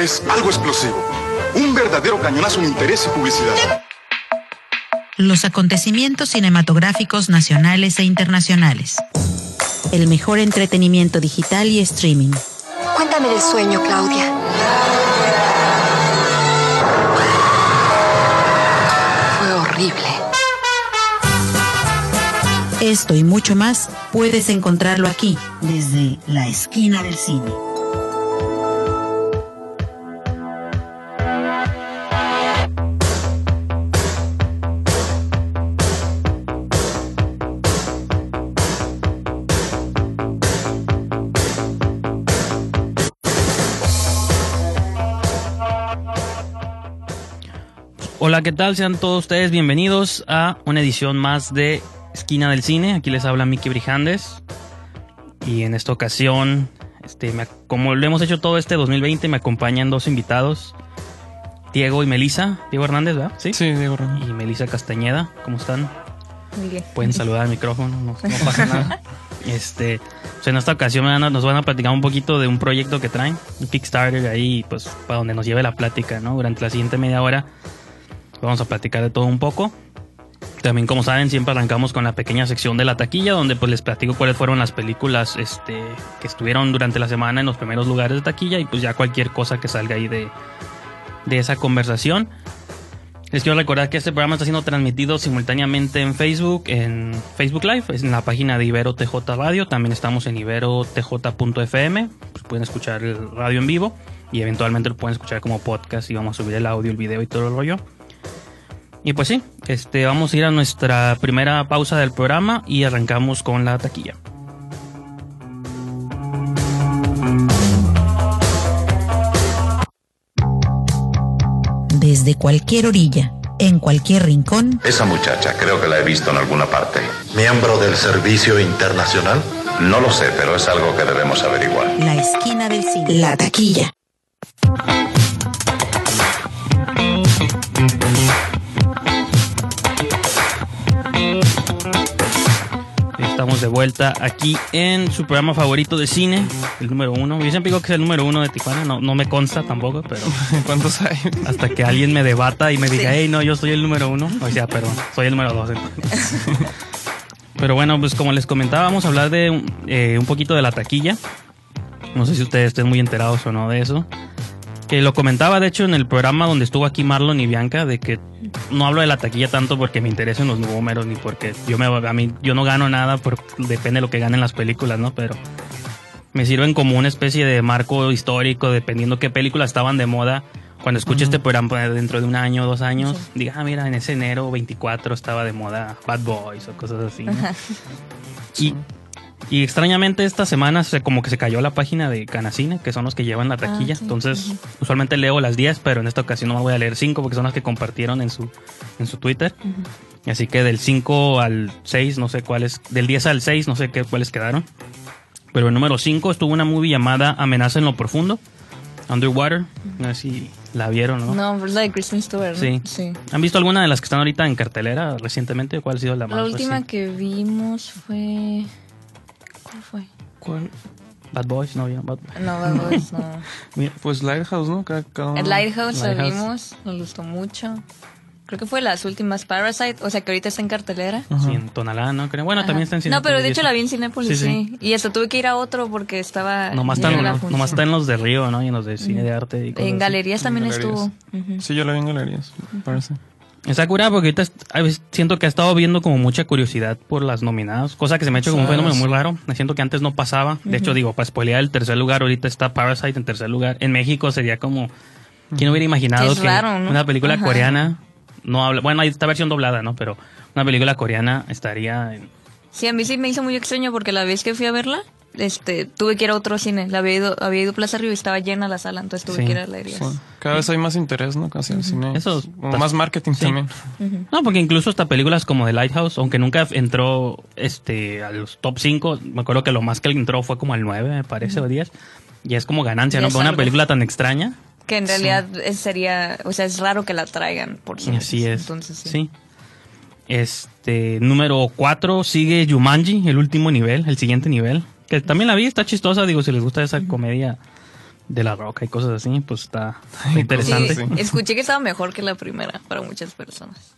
es algo explosivo. Un verdadero cañonazo en interés y publicidad. Los acontecimientos cinematográficos nacionales e internacionales. El mejor entretenimiento digital y streaming. Cuéntame del sueño, Claudia. Fue horrible. Esto y mucho más puedes encontrarlo aquí, desde la esquina del cine. Hola, ¿qué tal? Sean todos ustedes bienvenidos a una edición más de Esquina del Cine. Aquí les habla Miki Brijandes. Y en esta ocasión, este, me- como lo hemos hecho todo este 2020, me acompañan dos invitados. Diego y Melisa. Diego Hernández, ¿verdad? Sí. Sí, Diego Ramón. Y Melisa Castañeda. ¿Cómo están? Muy bien. Pueden saludar al micrófono, no, no pasa nada. Este, pues en esta ocasión me van a- nos van a platicar un poquito de un proyecto que traen, un Kickstarter ahí, pues para donde nos lleve la plática, ¿no? Durante la siguiente media hora vamos a platicar de todo un poco. También, como saben, siempre arrancamos con la pequeña sección de la taquilla, donde pues les platico cuáles fueron las películas este, que estuvieron durante la semana en los primeros lugares de taquilla y pues ya cualquier cosa que salga ahí de, de esa conversación. Les quiero recordar que este programa está siendo transmitido simultáneamente en Facebook, en Facebook Live, en la página de Ibero TJ Radio, también estamos en iberotj.fm, pues pueden escuchar el radio en vivo y eventualmente lo pueden escuchar como podcast y vamos a subir el audio, el video y todo el rollo. Y pues sí, este, vamos a ir a nuestra primera pausa del programa y arrancamos con la taquilla. Desde cualquier orilla, en cualquier rincón, Esa muchacha creo que la he visto en alguna parte. miembro del Servicio Internacional. No lo sé, pero es algo que debemos averiguar. la esquina del cine. La taquilla. Estamos de vuelta aquí en su programa favorito de cine, el número uno. Yo siempre digo que es el número uno de Tijuana, no, no me consta tampoco, pero ¿Cuántos hay? hasta que alguien me debata y me diga, hey, no, yo soy el número uno. O sea, perdón, soy el número dos. Pero bueno, pues como les comentaba, vamos a hablar de eh, un poquito de la taquilla. No sé si ustedes estén muy enterados o no de eso. Que lo comentaba, de hecho, en el programa donde estuvo aquí Marlon y Bianca, de que no hablo de la taquilla tanto porque me interesen los números ni porque yo me a mí yo no gano nada, por, depende de lo que ganen las películas, ¿no? Pero me sirven como una especie de marco histórico, dependiendo qué películas estaban de moda. Cuando escuche este programa pues, dentro de un año o dos años, diga, ah, mira, en ese enero 24 estaba de moda Bad Boys o cosas así. ¿no? y, y extrañamente esta semana se, como que se cayó la página de Canacine, que son los que llevan la taquilla. sí. Entonces, usualmente leo las 10, pero en esta ocasión no voy a leer 5 porque son las que compartieron en su, en su Twitter. Así que del 5 al 6, no sé cuáles, del 10 al 6, no sé qué cuáles quedaron. Pero el número 5 estuvo una movie llamada Amenaza en lo Profundo, Underwater. No sé si la vieron, ¿no? No, la de Kristen Stewart, ¿no? Sí. sí. ¿Han visto alguna de las que están ahorita en cartelera recientemente? ¿Cuál ha sido la más La última reciente? que vimos fue... ¿Cuál fue? ¿Cuál? Bad Boys, no, ya, Bad No, Bad Boys, no. Mira, pues Lighthouse, ¿no? Cada, cada uno. El Lighthouse, Lighthouse. vimos, nos gustó mucho. Creo que fue las últimas Parasite, o sea que ahorita está en cartelera. Ajá. Sí, en Tonalá, ¿no? Creo. Bueno, Ajá. también está en No, pero de Cinépolis, hecho y la vi en Cinépolis, Sí, sí, sí. Y hasta tuve que ir a otro porque estaba... Nomás está, en, función. nomás está en los de Río, ¿no? Y en los de Cine de Arte. Y cosas En así. galerías también galerías. estuvo. Ujú. Sí, yo la vi en galerías, me parece. Está curada porque ahorita siento que ha estado viendo como mucha curiosidad por las nominadas, cosa que se me ha hecho como un fenómeno muy raro. Me siento que antes no pasaba. De hecho, digo, para spoilear el tercer lugar, ahorita está Parasite en tercer lugar. En México sería como. ¿Quién hubiera imaginado que raro, ¿no? una película Ajá. coreana no habla. Bueno, hay esta versión doblada, ¿no? Pero una película coreana estaría. en- Sí, a mí sí me hizo muy extraño porque la vez que fui a verla, este, tuve que ir a otro cine. La había ido, había ido a Plaza Río y estaba llena la sala, entonces tuve Sí. que ir a galerías. Sí. Cada vez hay más interés, ¿no? Casi cine. Eso O está- más marketing sí. también. No, porque incluso hasta películas como The Lighthouse, aunque nunca entró este a los top 5, me acuerdo que lo más que entró fue como al 9, me parece, o 10. Y es como ganancia, ¿no? Para una película tan extraña. Que en realidad sería, o sea, es raro que la traigan por cine. Así es. Entonces, sí. sí. Este, número 4 sigue Jumanji, el último nivel, el siguiente nivel. Que también la vi, está chistosa, digo, si les gusta esa comedia de la roca y cosas así, pues está, interesante. Sí, escuché que estaba mejor que la primera para muchas personas.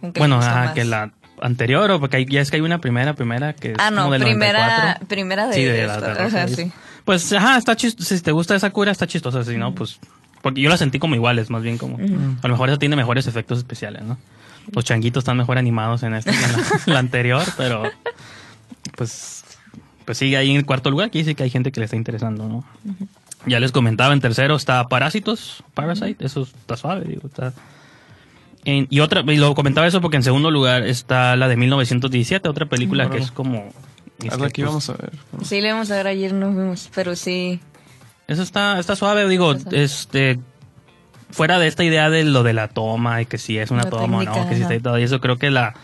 Aunque Bueno, más. que la anterior, o porque hay- ya es que hay una primera, primera que es Ah, no, como del primera, 94. primera de, Sí, de esta, la de ajá, Roca, sí. Pues, ajá, está chistoso. Si te gusta esa cura, está chistosa. Si no, pues. Porque yo la sentí como iguales, más bien como. A lo mejor esa tiene mejores efectos especiales, ¿no? Los changuitos están mejor animados en esta que en la, la anterior, pero. Pues. Pues sigue ahí en el cuarto lugar. Aquí sí que hay gente que le está interesando, ¿no? Ya les comentaba, en tercero está Parásitos, Parasite. Eso está suave, digo, está. En- y otra, y lo comentaba eso porque en segundo lugar está la de 1917, otra película que es como. Es la que pues, íbamos a ver. Sí, le vamos a ver ayer, nos vimos, pero sí. Eso está, está suave, digo, este fuera de esta idea de lo de la toma y que si es una La toma o no, que si está y todo, y eso creo que la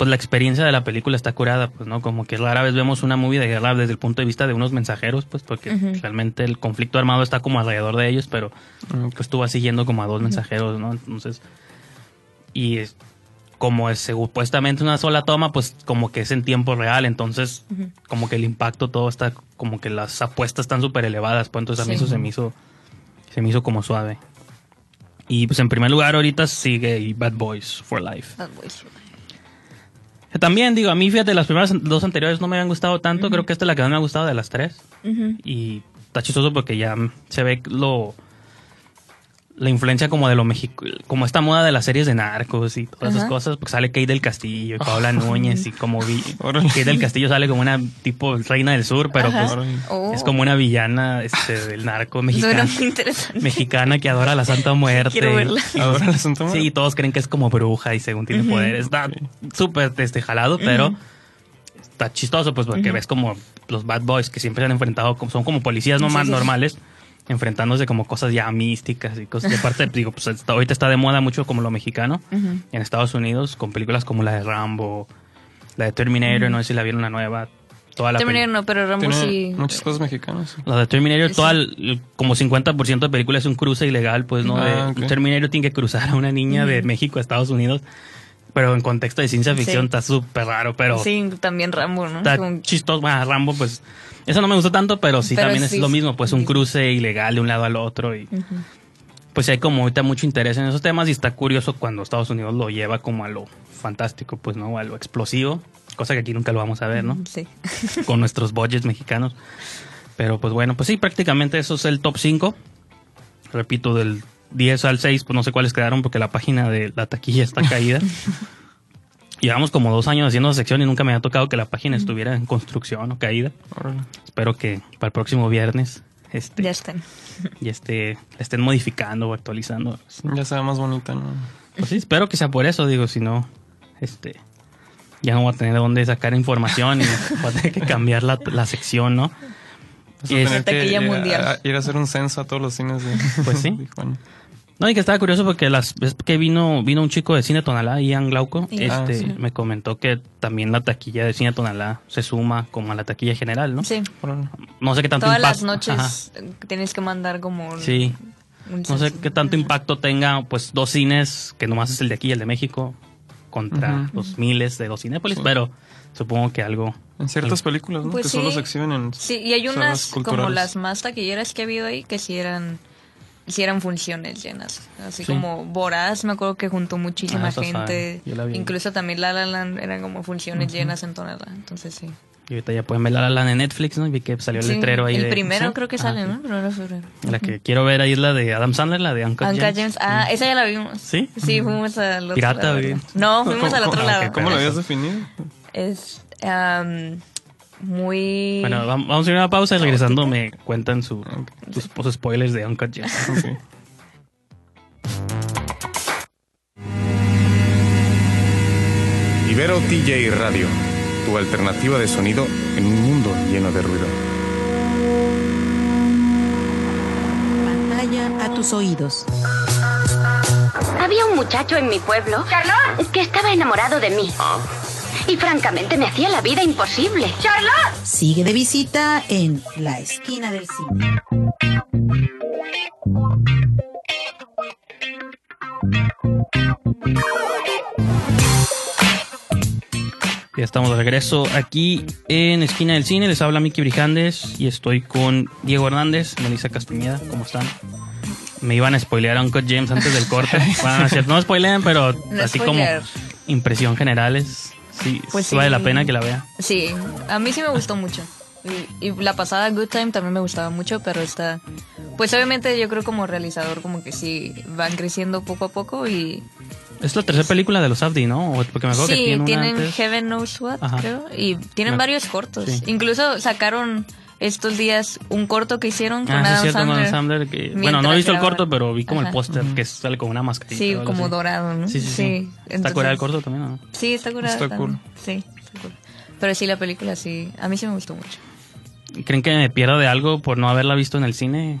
pues la experiencia de la película está curada, pues no, como que rara vez vemos una movie de guerra desde el punto de vista de unos mensajeros, pues porque realmente el conflicto armado está como alrededor de ellos, pero pues tú vas siguiendo como a dos mensajeros, ¿no? Entonces y es- como es supuestamente una sola toma, pues como que es en tiempo real, entonces como que el impacto todo está, como que las apuestas están súper elevadas, pues entonces a mí Sí. eso se me hizo, se me hizo como suave. Y pues en primer lugar ahorita sigue Bad Boys for Life. Bad Boys. Que También digo, a mí fíjate, las primeras dos anteriores no me habían gustado tanto, creo que esta es la que más me ha gustado de las tres. Y está chistoso porque ya se ve lo la influencia como de lo México, como esta moda de las series de narcos y todas esas cosas, porque sale Kate del Castillo y Paola Núñez y como vi. Kate del Castillo sale como una tipo reina del sur, pero pues. Oh. es como una villana este, del narco mexicano, mexicana que adora a la Santa Muerte. Quiero verla. Ahora la Santa Muerte. Sí, y todos creen que es como bruja y según tiene poderes. Está súper este, jalado, pero está chistoso, pues, porque ves como los bad boys que siempre se han enfrentado, como- son como policías no Sí, más sí, sí. normales, enfrentándose como cosas ya místicas y cosas. Y aparte, digo, pues está- ahorita está de moda mucho como lo mexicano en Estados Unidos, con películas como la de Rambo, la de Terminator, no sé si la vieron la nueva. Toda la Terminator no, pero Rambo sí. muchas cosas mexicanas. la de Terminator, toda el- como 50% de película es un cruce ilegal, pues, ¿no? De- Ah, ok. Terminator tiene que cruzar a una niña de México a Estados Unidos. Pero en contexto de ciencia ficción Sí. está súper raro, pero Sí, también Rambo, ¿no? está Como- chistoso. Bueno, Rambo, pues, eso no me gustó tanto, pero sí Pero también sí, es lo mismo, pues, un cruce ilegal de un lado al otro. Y pues hay como ahorita mucho interés en esos temas y está curioso cuando Estados Unidos lo lleva como a lo fantástico, pues, ¿no? A lo explosivo, cosa que aquí nunca lo vamos a ver, ¿no? Sí. con nuestros budgets mexicanos. Pero pues bueno, pues sí, prácticamente eso es el top 5. Repito, del 10 al 6, pues no sé cuáles quedaron porque la página de la taquilla está caída. Llevamos como dos años haciendo sección y nunca me había tocado que la página estuviera en construcción o caída. Órale. Espero que para el próximo viernes este, Ya están. ya esté, la estén modificando o actualizando. Ya se ve más bonita, ¿no? Pues sí, espero que sea por eso, digo, si no, este, ya no voy a tener de dónde sacar información y voy a tener que cambiar la, la sección, ¿no? Vas Y a es- tener que taquilla ir a- mundial. a- ir a hacer un censo a todos los cines de Pues sí. Tijuana. No, y que estaba curioso porque las veces que vino vino un chico de Cine Tonalá, Ian Glauco, Sí. este, Ah, sí. me comentó que también la taquilla de Cine Tonalá se suma como a la taquilla general, ¿no? Sí. No sé qué tanto Todas las impacto- Ajá. noches eh, tienes que mandar como. un- Sí. un No sé qué tanto impacto tenga, pues, dos cines, que nomás es el de aquí y el de México, contra los miles de los Cinépolis, Sí. pero supongo que algo... En ciertas películas, ¿no? Pues que sí. solo se exhiben en Sí, y hay unas como las más taquilleras que ha habido ahí que sí eran, sí eran funciones llenas. Así Sí. como Voraz, me acuerdo que juntó muchísima Ah, esa gente. sabe, yo la vi. Incluso también La La Land eran como funciones llenas en Tonalá. Entonces sí. Y ahorita ya pueden ver La La Land en Netflix, ¿no? Y vi que salió el Sí, letrero ahí El de... primero ¿Sí? creo que Ah, sale, sí. ¿no? Primero de febrero. La que quiero ver ahí es la de Adam Sandler, la de Uncut, Uncut James. James. Ah, esa ya la vimos. ¿Sí? Sí, fuimos al otro Pirata, lado. güey. No, fuimos al otro Ah, lado. ¿Cómo lo habías definido? Es am, muy... Bueno, vam- vamos a ir a una pausa y regresando me cuentan su, sus, sus spoilers de Uncut Gems. Ok. Ibero TJ Radio, tu alternativa de sonido en un mundo lleno de ruido. Pantalla a tus oídos. Había un muchacho en mi pueblo que estaba enamorado de mí. Y francamente me hacía la vida imposible. ¡Charlotte! Sigue de visita en la esquina del cine. Ya estamos de regreso aquí en Esquina del Cine. Les habla Miki Brijandes y estoy con Diego Hernández, Melissa Castañeda. ¿Cómo están? Me iban a spoilear a Uncut James antes del corte. bueno, no, no spoileen, pero No así como impresión generales. Sí, Pues sí vale la pena que la vea. Sí, a mí sí me gustó mucho. Y, y la pasada Good Time también me gustaba mucho, pero está... Pues obviamente yo creo como realizador como que sí van creciendo poco a poco y... Es la tercera película de los Abdi, ¿no? Porque me acuerdo que Sí, tiene una tienen antes. Heaven Knows What, Ajá. creo. Y tienen Me- varios cortos. sí. Incluso sacaron estos días un corto que hicieron con Ah, sí, Adam es cierto, Sandler. Adam Sandler. que- bueno, no he visto el corto, pero vi como el póster que sale con una mascarita. Sí, como así. dorado, ¿no? Sí, sí, sí. Está curado el corto también, ¿no? Sí, está curado. Está cool. Sí, está cool. Pero sí, la película sí. A mí sí me gustó mucho. ¿Creen que me pierdo de algo por no haberla visto en el cine?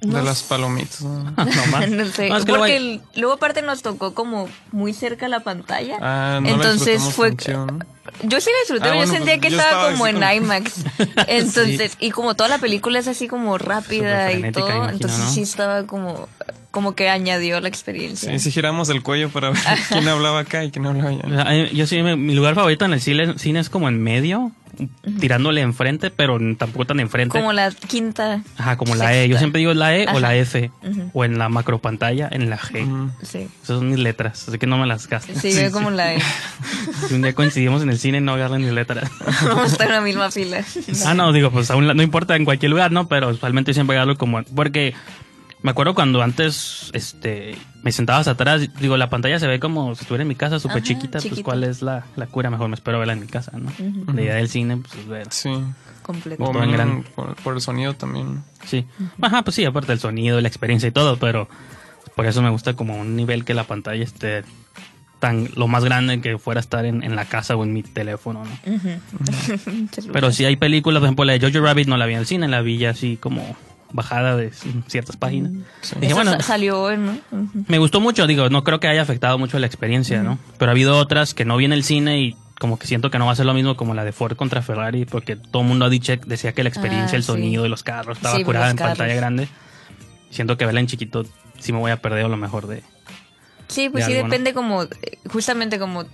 De las palomitas. ¿no? No, más. no sé. No, es que luego porque hay- luego aparte nos tocó como muy cerca la pantalla. Ah, no la Entonces disfrutamos fue. Yo sí la disfruté, Ah, bueno, yo sentía pues, que yo estaba, estaba como en como- IMAX. Entonces, y como toda la película es así como rápida y todo, imagino, entonces ¿no? sí estaba como como que añadió la experiencia. Sí, sí giramos el cuello para ver quién hablaba acá y quién hablaba allá. Yo sí, mi lugar favorito en el cine, cine es como en medio, tirándole enfrente, pero tampoco tan enfrente. Como la quinta. Ajá, como la E. Yo siempre digo la E o la F. O en la macro pantalla, en la G. Sí. Esas son mis letras, así que no me las gasto. Sí, yo como la E. Si un día coincidimos en el cine, no agarren mis letras. Vamos a estar en la misma fila. ah, no, digo, pues aún la- no importa en cualquier lugar, ¿no? Pero usualmente siempre agarro como... Porque me acuerdo cuando antes este me sentabas atrás, digo, la pantalla se ve como si estuviera en mi casa, súper chiquita, pues. ¿cuál es la, la cura? Mejor me espero verla en mi casa, ¿no? La idea del cine, pues es ver... Sí. Completo. Todo en grande. por, por el sonido también. Sí. Ajá, pues sí, aparte del sonido, la experiencia y todo, pero por eso me gusta como un nivel que la pantalla esté tan lo más grande que fuera a estar en, en la casa o en mi teléfono, ¿no? Pero si hay películas, por ejemplo, la de Jojo Rabbit no la vi en el cine, la vi ya así como bajada de ciertas páginas. Dije, Esa bueno, sa- salió hoy, me gustó mucho, digo, no creo que haya afectado mucho la experiencia, ¿no? Pero ha habido otras que no vi en el cine y como que siento que no va a ser lo mismo como la de Ford contra Ferrari, porque todo el mundo ha dicho, decía que la experiencia, Ah, el sí. sonido de los carros estaba Sí, curada en carros. pantalla grande. Siento que verla en chiquito sí me voy a perder a lo mejor de... Sí, pues de sí algo, ¿no? depende como, justamente como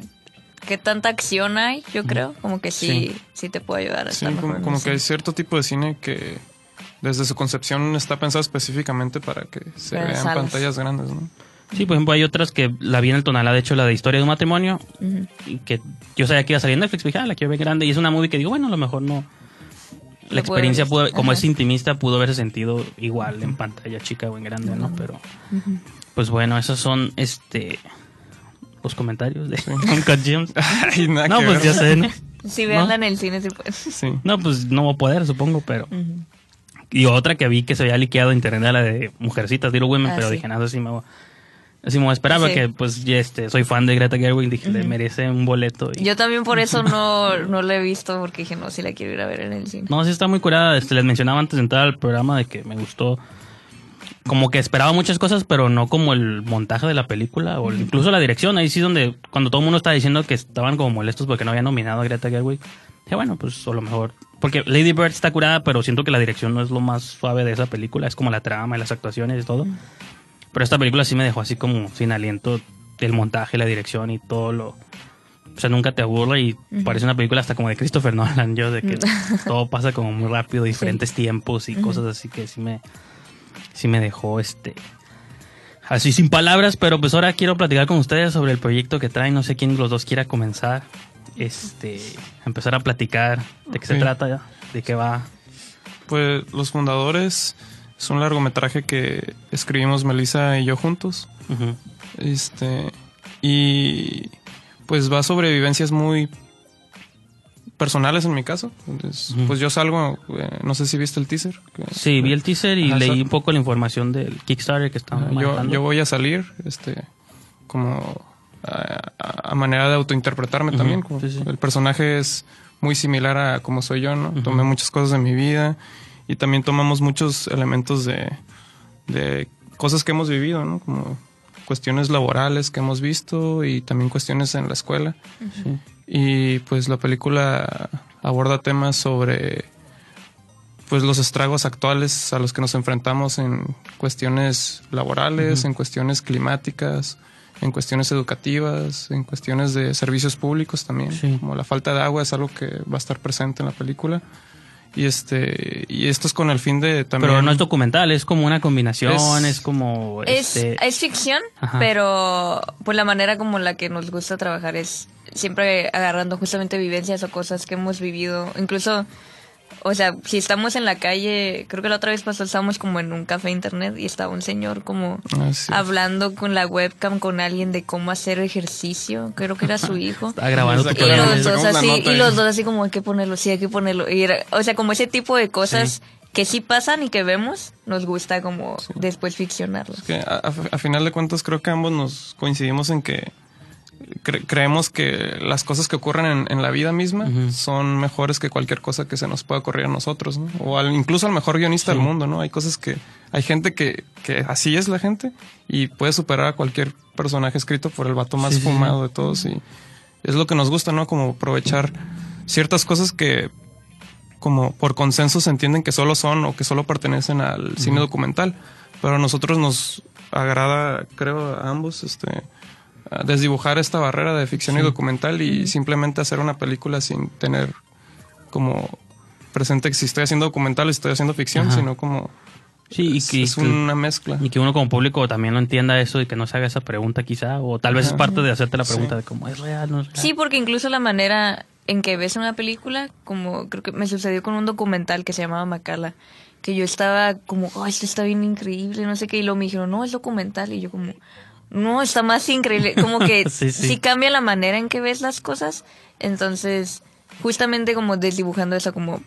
qué tanta acción hay, yo creo, como que sí, sí, te puede ayudar a Sí, estar como, como que hay cierto tipo de cine que desde su concepción está pensado específicamente para que se vean salas. pantallas grandes, ¿no? Sí, por ejemplo, hay otras que la vi en el tonalá, de hecho, la de Historia de un matrimonio, y que yo sabía que iba a salir en Netflix, dije, ah, la quiero ver grande, y es una movie que digo, bueno, a lo mejor no... La Lo experiencia, pudo, como Ajá. es intimista, pudo haberse sentido igual en pantalla chica o en grande, ¿no? Pero, pues bueno, esos son, este, los comentarios de Uncut Gems. Ay, nada No, que pues ver. ya sé, ¿no? Sí, veanla ¿No? en el cine si pueden. Sí. No, pues no voy a poder, supongo, pero... Y otra que vi que se había liqueado en internet, la de Mujercitas, Little Women, Ah, pero sí. dije, nada, así me voy, así me voy a esperar, Sí. porque pues ya este, soy fan de Greta Gerwig, dije, le merece un boleto. Y... Yo también por eso no, no la he visto, porque dije, no, sí la quiero ir a ver en el cine. No, sí está muy curada. Este, les mencionaba antes de entrar al programa de que me gustó. Como que esperaba muchas cosas, pero no como el montaje de la película o incluso la dirección. Ahí sí donde cuando todo el mundo estaba diciendo que estaban como molestos porque no había nominado a Greta Gerwig. Dije, bueno, pues a lo mejor... Porque Lady Bird está curada, pero siento que la dirección no es lo más suave de esa película. Es como la trama y las actuaciones y todo. Pero esta película sí me dejó así como sin aliento el montaje, la dirección y todo lo... O sea, nunca te aburre y parece una película hasta como de Christopher Nolan, yo, de que todo pasa como muy rápido, diferentes tiempos y cosas así que sí me, sí me dejó este... Así sin palabras, pero pues ahora quiero platicar con ustedes sobre el proyecto que traen. No sé quién de los dos quiera comenzar. Este, empezar a platicar de qué se trata, de qué va. Pues Los Fundadores es un largometraje que escribimos Melissa y yo juntos. Este. Y pues va sobre vivencias muy personales en mi caso. Entonces. Pues yo salgo, eh, no sé si viste el teaser. que- Sí, vi el teaser y leí un poco la información del Kickstarter que están Ajá, yo, yo voy a salir, este, como a, manera de autointerpretarme también. como sí, sí. El personaje es muy similar a como soy yo, ¿no? Tomé muchas cosas de mi vida y también tomamos muchos elementos de, de cosas que hemos vivido, ¿no? Como cuestiones laborales que hemos visto y también cuestiones en la escuela. Y pues la película aborda temas sobre pues los estragos actuales a los que nos enfrentamos en cuestiones laborales, en cuestiones climáticas, en cuestiones educativas, en cuestiones de servicios públicos también, Sí. como la falta de agua es algo que va a estar presente en la película. Y este y esto es con el fin de también Pero no es documental, es como una combinación, es, Es- como... Es, este, es ficción, Ajá. pero pues la manera como la que nos gusta trabajar es siempre agarrando justamente vivencias o cosas que hemos vivido. Incluso, o sea, si estamos en la calle, creo que la otra vez pasó, estábamos como en un café internet y estaba un señor como Ah, sí. hablando con la webcam con alguien de cómo hacer ejercicio. Creo que era su hijo. Estaba grabando. Y Pero los dos así, nota y los dos así como hay que ponerlo, sí, hay que ponerlo. Y era- o sea, como ese tipo de cosas que sí pasan y que vemos, nos gusta como después ficcionarlos. que a, a- a final de cuentas creo que ambos nos coincidimos en que cre- creemos que las cosas que ocurren en, en la vida misma son mejores que cualquier cosa que se nos pueda ocurrir a nosotros, ¿no? O al, incluso al mejor guionista del mundo, ¿no? Hay cosas que, hay gente que, que así es la gente y puede superar a cualquier personaje escrito por el vato más Sí, fumado de todos y es lo que nos gusta, ¿no? Como aprovechar ciertas cosas que como por consenso se entienden que solo son o que solo pertenecen al cine documental. Pero a nosotros nos agrada, creo, a ambos, este, desdibujar esta barrera de ficción y documental y simplemente hacer una película sin tener como presente que si estoy haciendo documental estoy haciendo ficción, Ajá. sino como sí, y es, que, es una mezcla. y que uno como público también no entienda eso y que no se haga esa pregunta quizá, o tal vez es parte de hacerte la Sí. pregunta de cómo es real, no es real. Sí, porque incluso la manera en que ves una película, como creo que me sucedió con un documental que se llamaba Macala, que yo estaba como, oh, esto está bien increíble, no sé qué, y luego me dijeron, no, es documental, y yo como, no, está más increíble, como que Sí, sí, sí. cambia la manera en que ves las cosas, entonces, justamente como desdibujando eso, como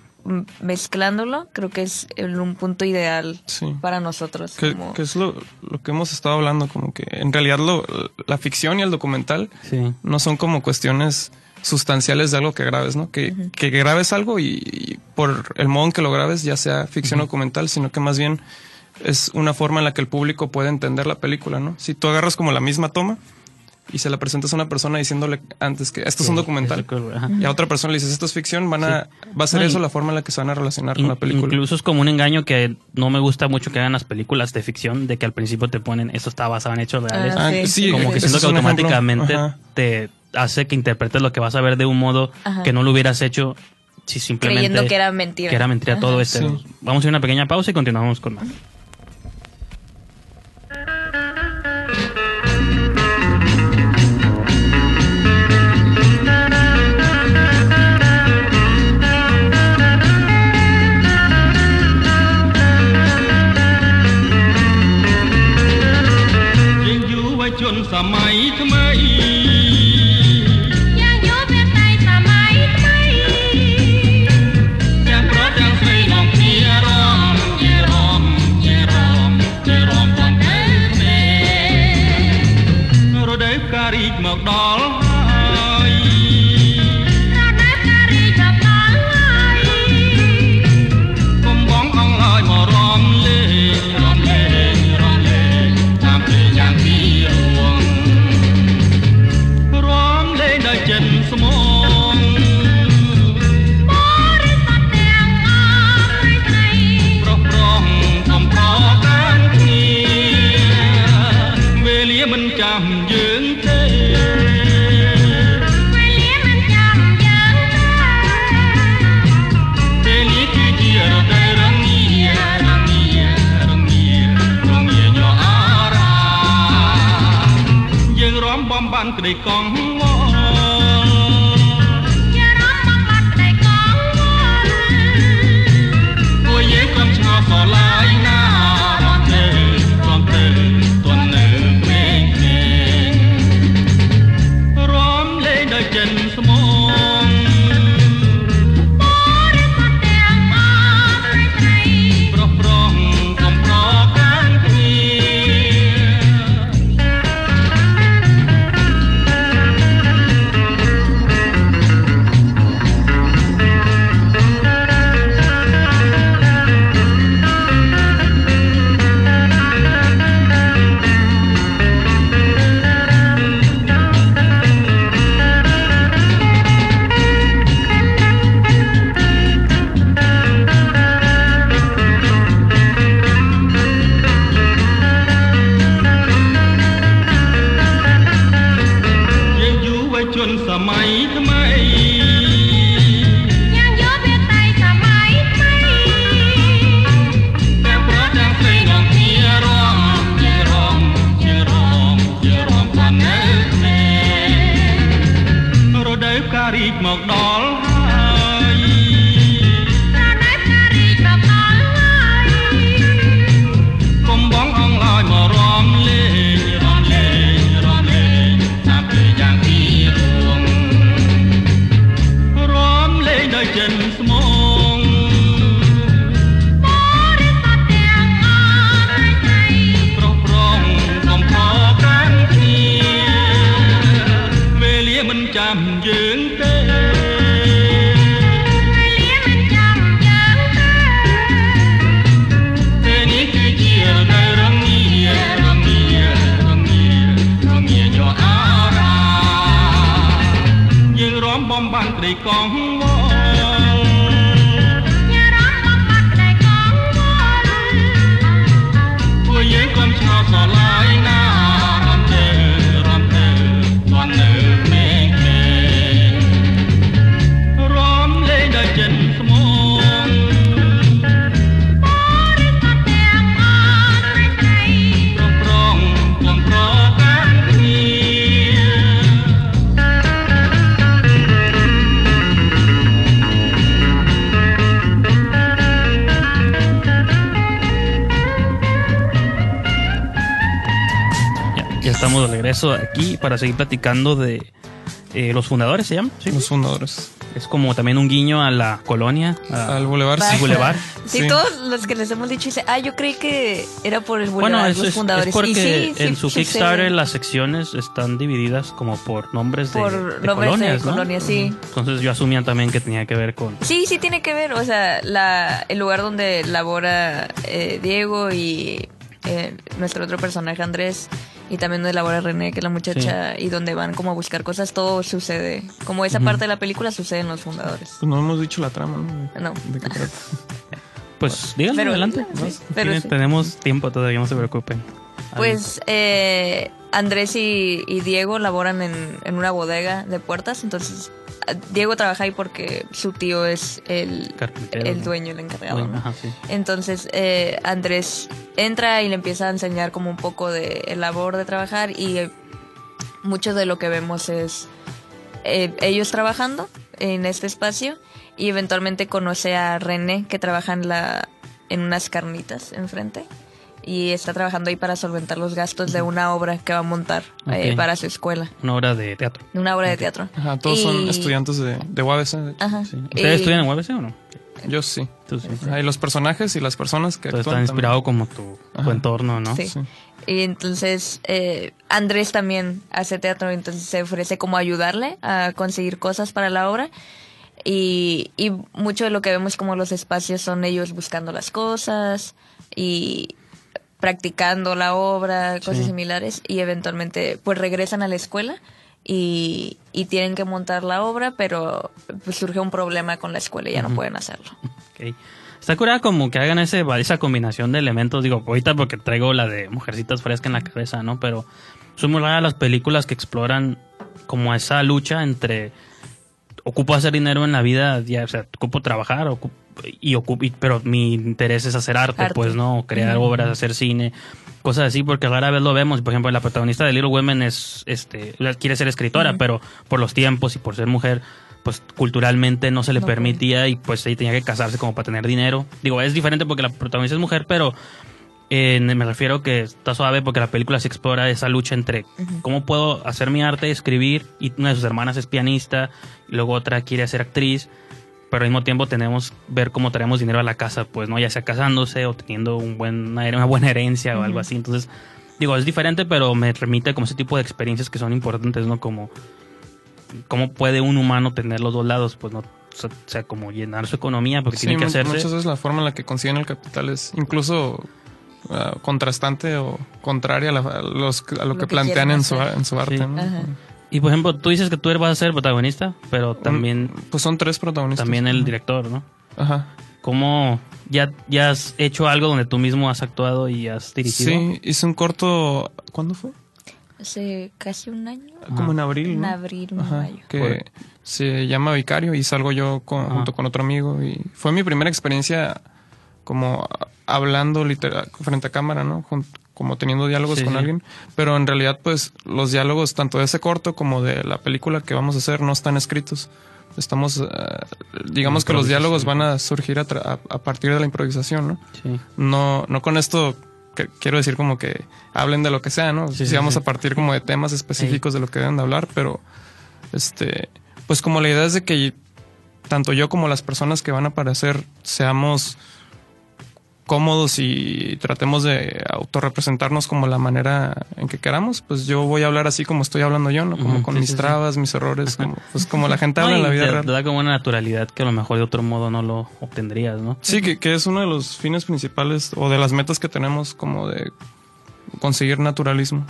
mezclándolo, creo que es el- un punto ideal Sí. para nosotros. Que, como- que es lo, lo que hemos estado hablando, como que en realidad lo, la ficción y el documental Sí. no son como cuestiones sustanciales de algo que grabes, ¿no? Que, que grabes algo y, y por el modo en que lo grabes, ya sea ficción o documental, sino que más bien es una forma en la que el público puede entender la película, ¿no? Si tú agarras como la misma toma y se la presentas a una persona diciéndole antes que esto es un documental y a otra persona le dices esto es ficción, van a, va a ser No, eso la forma en la que se van a relacionar con la película. Incluso es como un engaño que no me gusta mucho que hagan las películas de ficción, de que al principio te ponen esto está basado en hechos reales. Ah, sí, sí, como que siento que automáticamente te hace que interpretes lo que vas a ver de un modo Ajá. que no lo hubieras hecho si simplemente Creyendo que era mentira. que era mentira Ajá. todo este. Sí. Vamos a ir a una pequeña pausa y continuamos con más. សម័យថ្មី they come. con regreso aquí para seguir platicando de eh, los fundadores, ¿se llama? Sí. Los fundadores. Es como también un guiño a la colonia, a- Al Boulevard. al sí. Boulevard. Sí, Sí. todos los que les hemos dicho, dice, ah, yo creí que era por el Bueno, Boulevard, los es, fundadores. es porque y sí, sí, en su Kickstarter sí. las secciones están divididas como por nombres de, de nombres colonias, de ¿no? colonias, sí. Entonces yo asumía también que tenía que ver con... Sí, sí tiene que ver, o sea, la, el lugar donde labora eh, Diego y eh, nuestro otro personaje Andrés y también donde labora René, que es la muchacha, y donde van como a buscar cosas, todo sucede. Como esa parte de la película sucede en los fundadores. Pues no hemos dicho la trama, ¿no? No. ¿De qué trata? Pues díganme Pero- adelante. sí, ¿no? pero Tienen- sí. Tenemos tiempo todavía, no se preocupen. Pues eh, Andrés y, y Diego laboran en, en una bodega de puertas, entonces Diego trabaja ahí porque su tío es el, el dueño, el encargado. Ajá, sí. Entonces eh, Andrés entra y le empieza a enseñar como un poco de el labor de trabajar y eh, mucho de lo que vemos es eh, ellos trabajando en este espacio y eventualmente conoce a René que trabaja en la en unas carnitas enfrente y está trabajando ahí para solventar los gastos de una obra que va a montar eh, para su escuela, Una obra de teatro. una obra de teatro. Ajá, todos son estudiantes de, de UABC. de hecho. Ajá. ¿Ustedes Y- estudian en UABC o no? Yo sí. Tú sí. Ajá, y los personajes y las personas que Entonces actúan está inspirado también. como tu, entorno, ¿no? Sí. Sí. Y entonces eh, Andrés también hace teatro, entonces se ofrece como ayudarle a conseguir cosas para la obra. Y, y mucho de lo que vemos como los espacios son ellos buscando las cosas y practicando la obra, cosas Sí. similares. Y eventualmente pues regresan a la escuela y, y tienen que montar la obra, pero pues surge un problema con la escuela y ya no pueden hacerlo. Está curada como que hagan ese, esa combinación de elementos. Digo, ahorita porque traigo la de Mujercitas Fresca en la cabeza, ¿no? Pero son muy raras las películas que exploran como esa lucha entre ocupo hacer dinero en la vida, ya, o sea, ocupo trabajar ocupo- y ocupo, y- pero mi interés es hacer arte, Arte. pues, ¿no? Crear obras, hacer cine, cosas así, porque rara vez lo vemos. Por ejemplo, la protagonista de Little Women es, este, quiere ser escritora, pero por los tiempos y por ser mujer, pues culturalmente no se le No permitía y pues ella tenía que casarse como para tener dinero. Digo, es diferente porque la protagonista es mujer, pero eh, me refiero que está suave porque la película se explora esa lucha entre cómo puedo hacer mi arte, escribir, y una de sus hermanas es pianista, y luego otra quiere ser actriz, pero al mismo tiempo tenemos ver cómo traemos dinero a la casa, pues no ya sea casándose o teniendo un buen, una, buena herencia o algo así. Entonces, digo, es diferente, pero me remite como ese tipo de experiencias que son importantes, ¿no? Como cómo puede un humano tener los dos lados, pues no, o sea, como llenar su economía porque Sí, tiene que hacerse. muchas veces la forma en la que consiguen el capital es incluso ah, contrastante o contraria a, la- a los, a lo, Lo que, que plantean en su, en su arte. Sí. Y por ejemplo, tú dices que tú vas a ser protagonista, pero también, Pues son tres protagonistas. también el director, ¿no? Ajá. ¿Cómo ya, ya has hecho algo donde tú mismo has actuado y has dirigido? Sí, hice un corto. ¿Cuándo fue? Hace casi un año. Como en abril. En ¿no? abril, Ajá, mayo. que Por- se llama Vicario y salgo yo con- junto con otro amigo y fue mi primera experiencia como hablando literal frente a cámara, ¿no? Como teniendo diálogos Sí, con sí. alguien, pero en realidad pues los diálogos tanto de ese corto como de la película que vamos a hacer no están escritos estamos, eh, digamos que los diálogos van a surgir a, tra- a- a partir de la improvisación, ¿no? Sí. No, no con esto que- quiero decir como que hablen de lo que sea, ¿no? Sí, vamos a partir como de temas específicos de lo que deben de hablar, pero este, pues como la idea es de que tanto yo como las personas que van a aparecer seamos cómodos y tratemos de autorrepresentarnos como la manera en que queramos, pues yo voy a hablar así como estoy hablando yo, ¿no? Como con sí, mis sí, sí. trabas, mis errores, como, pues como la gente No, habla en la vida te, real. te da como una naturalidad que a lo mejor de otro modo no lo obtendrías, ¿no? Sí, que, que es uno de los fines principales o de las metas que tenemos como de conseguir naturalismo.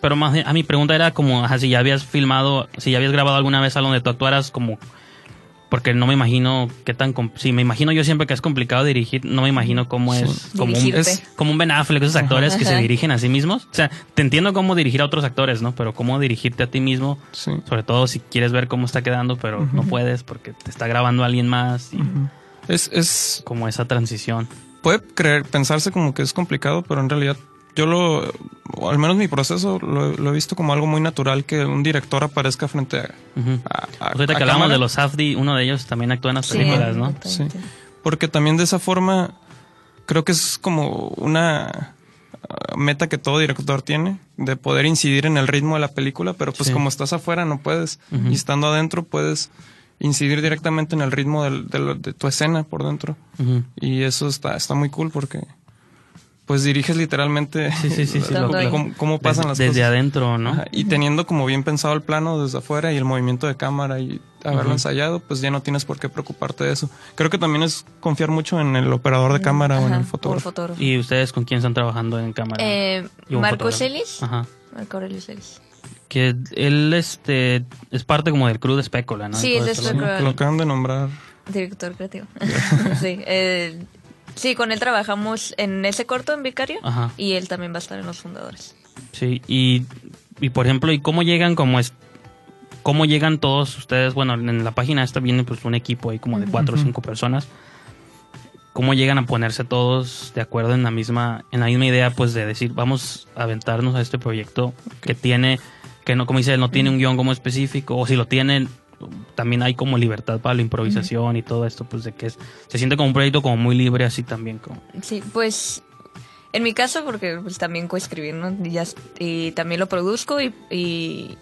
Pero más a mi pregunta era como, ajá, si ya habías filmado, si ya habías grabado alguna vez algo donde tú actuaras como, porque no me imagino qué tan, sí, me imagino yo siempre que es complicado dirigir, no me imagino cómo es, Sí. como un, es como un Ben Affleck, esos actores que se dirigen a sí mismos. O sea, te entiendo cómo dirigir a otros actores, ¿no? Pero cómo dirigirte a ti mismo, Sí. sobre todo si quieres ver cómo está quedando, pero no puedes porque te está grabando alguien más y Es, es, como esa transición. puede creer, pensarse como que es complicado, pero en realidad yo lo, o al menos mi proceso lo, lo he visto como algo muy natural que un director aparezca frente a, a- Pues ahorita a que hablamos cámara. de los Safdie, uno de ellos también actúa en las Sí, películas, ¿no? Sí. Porque también de esa forma creo que es como una ah, meta que todo director tiene de poder incidir en el ritmo de la película, pero pues Sí. como estás afuera no puedes y estando adentro puedes incidir directamente en el ritmo del- de, tu escena por dentro y eso está está muy cool porque pues diriges literalmente Sí, sí, sí, lo- lo cómo, cómo pasan desde, las desde cosas. adentro, ¿no? Ajá, Y teniendo como bien pensado el plano desde afuera y el movimiento de cámara y haberlo ensayado, pues ya no tienes por qué preocuparte de eso. Creo que también es confiar mucho en el operador de cámara o en el fotógrafo. fotógrafo. ¿Y ustedes con quién están trabajando en cámara? Eh, Marco. Celis. Ajá. Marco Aurelio Celis. Que él este es parte como del crew de Spécula, ¿no? Sí, es de que lo acaban de nombrar. Director creativo. sí, eh, sí, con él trabajamos en ese corto en Vicario Ajá. y él también va a estar en los fundadores. Sí, y, y por ejemplo, ¿y cómo llegan como es cómo llegan todos ustedes? Bueno, en la página esta viene pues un equipo ahí como de cuatro o cinco personas. ¿Cómo llegan a ponerse todos de acuerdo en la misma en la misma idea pues de decir, vamos a aventarnos a este proyecto que tiene que no como dice él, no tiene un guion como específico o si lo tienen también hay como libertad para la improvisación y todo esto, pues de que es, se siente como un proyecto como muy libre así también como Sí, pues en mi caso, porque pues también coescribir, ¿no? Y, ya- y también lo produzco y, y,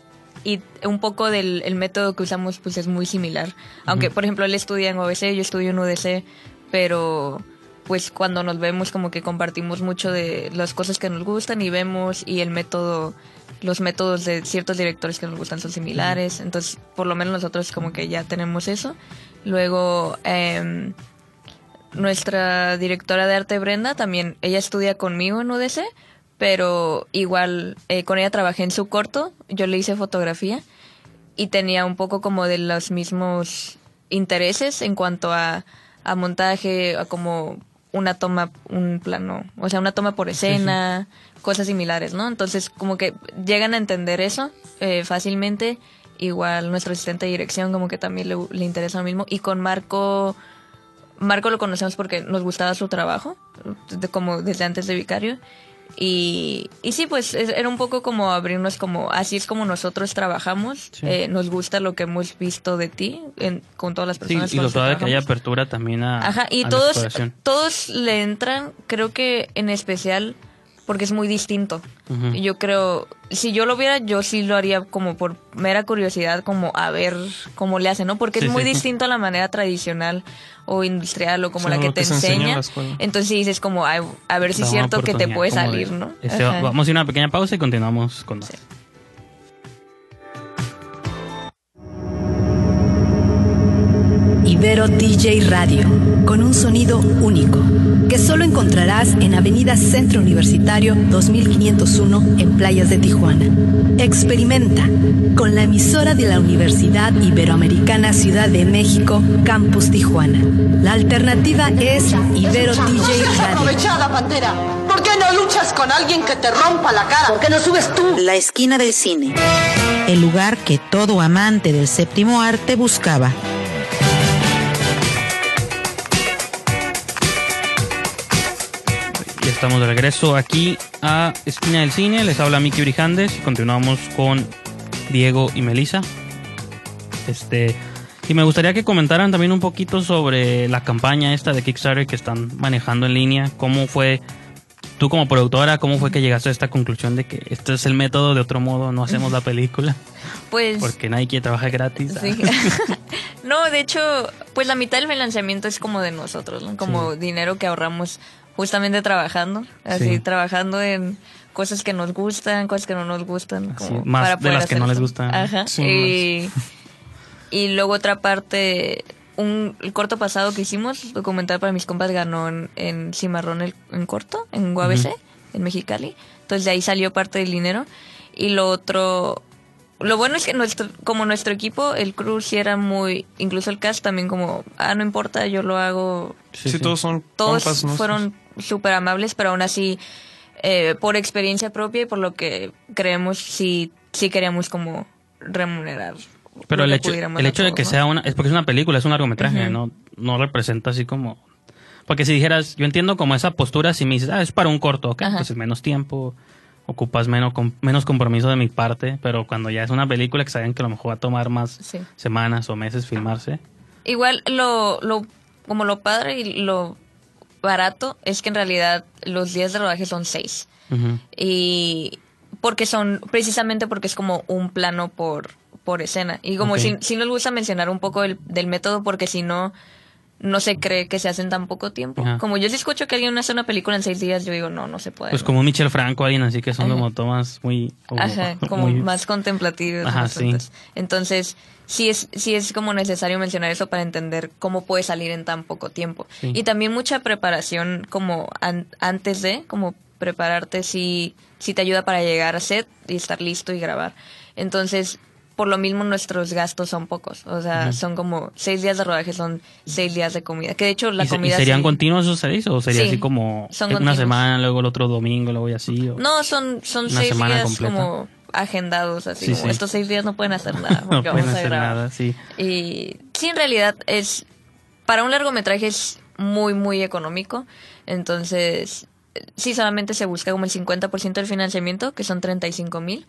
y un poco del el método que usamos pues es muy similar. Aunque, por ejemplo, él estudia en OBC, yo estudio en UDC, pero pues cuando nos vemos como que compartimos mucho de las cosas que nos gustan y vemos y el método los métodos de ciertos directores que nos gustan son similares entonces por lo menos nosotros como que ya tenemos eso. Luego em, nuestra directora de arte Brenda también ella estudia conmigo en UDC pero igual eh, con ella trabajé en su corto yo le hice fotografía y tenía un poco como de los mismos intereses en cuanto a, a montaje, a como una toma, un plano, o sea, una toma por escena, cosas similares, ¿no? Entonces, como que llegan a entender eso eh, fácilmente. Igual nuestro asistente de dirección como que también le, le interesa lo mismo. Y con Marco, Marco lo conocemos porque nos gustaba su trabajo, de- como desde antes de Vicario. Y, y sí, pues es- era un poco como abrirnos como, así es como nosotros trabajamos, Sí. eh, nos gusta lo que hemos visto de ti en- con todas las Sí, personas y con lo suave que trabajamos. apertura también a, Ajá, y a todos, todos le entran, creo que en especial porque es muy distinto. Y Yo creo, si yo lo viera, yo sí lo haría como por mera curiosidad, como a ver cómo le hacen, ¿no? Porque Sí, es muy sí. distinto a la manera tradicional o industrial o como Sí, la que te que enseña en enseña. Entonces sí dices como, "Ay, a ver si es cierto que te puede de- salir, ¿no? Este, vamos a ir a una pequeña pausa y continuamos con más. Ibero DJ Radio, con un sonido único, que solo encontrarás en Avenida Centro Universitario 2501 en Playas de Tijuana. Experimenta con la emisora de la Universidad Iberoamericana Ciudad de México, Campus Tijuana. La alternativa es Ibero DJ Radio. Aprovechada, Pantera. ¿Por qué no luchas con alguien que te rompa la cara? ¿Por qué no subes tú? La esquina del cine. El lugar que todo amante del séptimo arte buscaba. Ya estamos de regreso aquí a Esquina del Cine. Les habla Miki Brijandes y continuamos con Diego y Melissa. Este, Y me gustaría que comentaran también un poquito sobre la campaña esta de Kickstarter que están manejando en línea. ¿Cómo fue tú como productora, cómo fue que llegaste a esta conclusión de que este es el método, de otro modo no hacemos la película? Pues... Porque nadie quiere trabajar gratis. Sí. no, de hecho, pues la mitad del financiamiento es como de nosotros, ¿no? Como Sí. dinero que ahorramos justamente trabajando, así Sí. trabajando en cosas que nos gustan, cosas que no nos gustan, como más para de poder las que no les gustan. Ajá. Sí, y, y luego otra parte, un el corto pasado que hicimos, documental para mis compas, ganó en, en Cimarrón el, en corto, en UABC, Ujú. en Mexicali. Entonces de ahí salió parte del dinero. Y lo otro, lo bueno es que nuestro, como nuestro equipo, el crew sí era muy, incluso el cast también como, ah, no importa, yo lo hago. Sí, todos son Todos compas fueron súper amables, pero aún así, eh, por experiencia propia y por lo que creemos, sí, sí queríamos como remunerar. Pero el hecho, el hecho de que ¿no? sea una, es porque es una película, es un largometraje, no, no representa así como, porque si dijeras, yo entiendo como esa postura, si me dices, ah, es para un corto, ok, Ajá. pues es menos tiempo, ocupas menos, com- menos compromiso de mi parte, pero cuando ya es una película que saben que a lo mejor va a tomar más Sí. semanas o meses filmarse, Igual lo, lo, como lo padre y lo barato es que en realidad los días de rodaje son seis. y porque son precisamente porque es como un plano por por escena y como si, si nos gusta mencionar un poco el- del método porque si no no se cree que se hace en tan poco tiempo Ajá. como yo sí escucho que alguien hace una película en seis días yo digo no no se puede pues ¿no? como Michel Franco, alguien así que son Ajá. como tomas muy, o- Ajá, como muy- más contemplativos Ajá, sí. entonces sí es sí es como necesario mencionar eso para entender cómo puede salir en tan poco tiempo Sí. y también mucha preparación como an- antes de como prepararte si si te ayuda para llegar a set y estar listo y grabar entonces por lo mismo nuestros gastos son pocos o sea son como seis días de rodaje son seis días de comida que de hecho la ¿Y, se- y comida serían sí- continuos esos seis o sería Sí, así como una continuos. semana, luego el otro domingo, luego y así? o- No, son, son Una seis días completa. como agendados, así Sí, como sí. estos seis días no pueden hacer nada. no Porque pueden vamos a hacer grabar. nada, sí. Y sí, en realidad es, para un largometraje es muy, muy económico. Entonces, sí, solamente se busca como el 50% del financiamiento, que son 35 mil.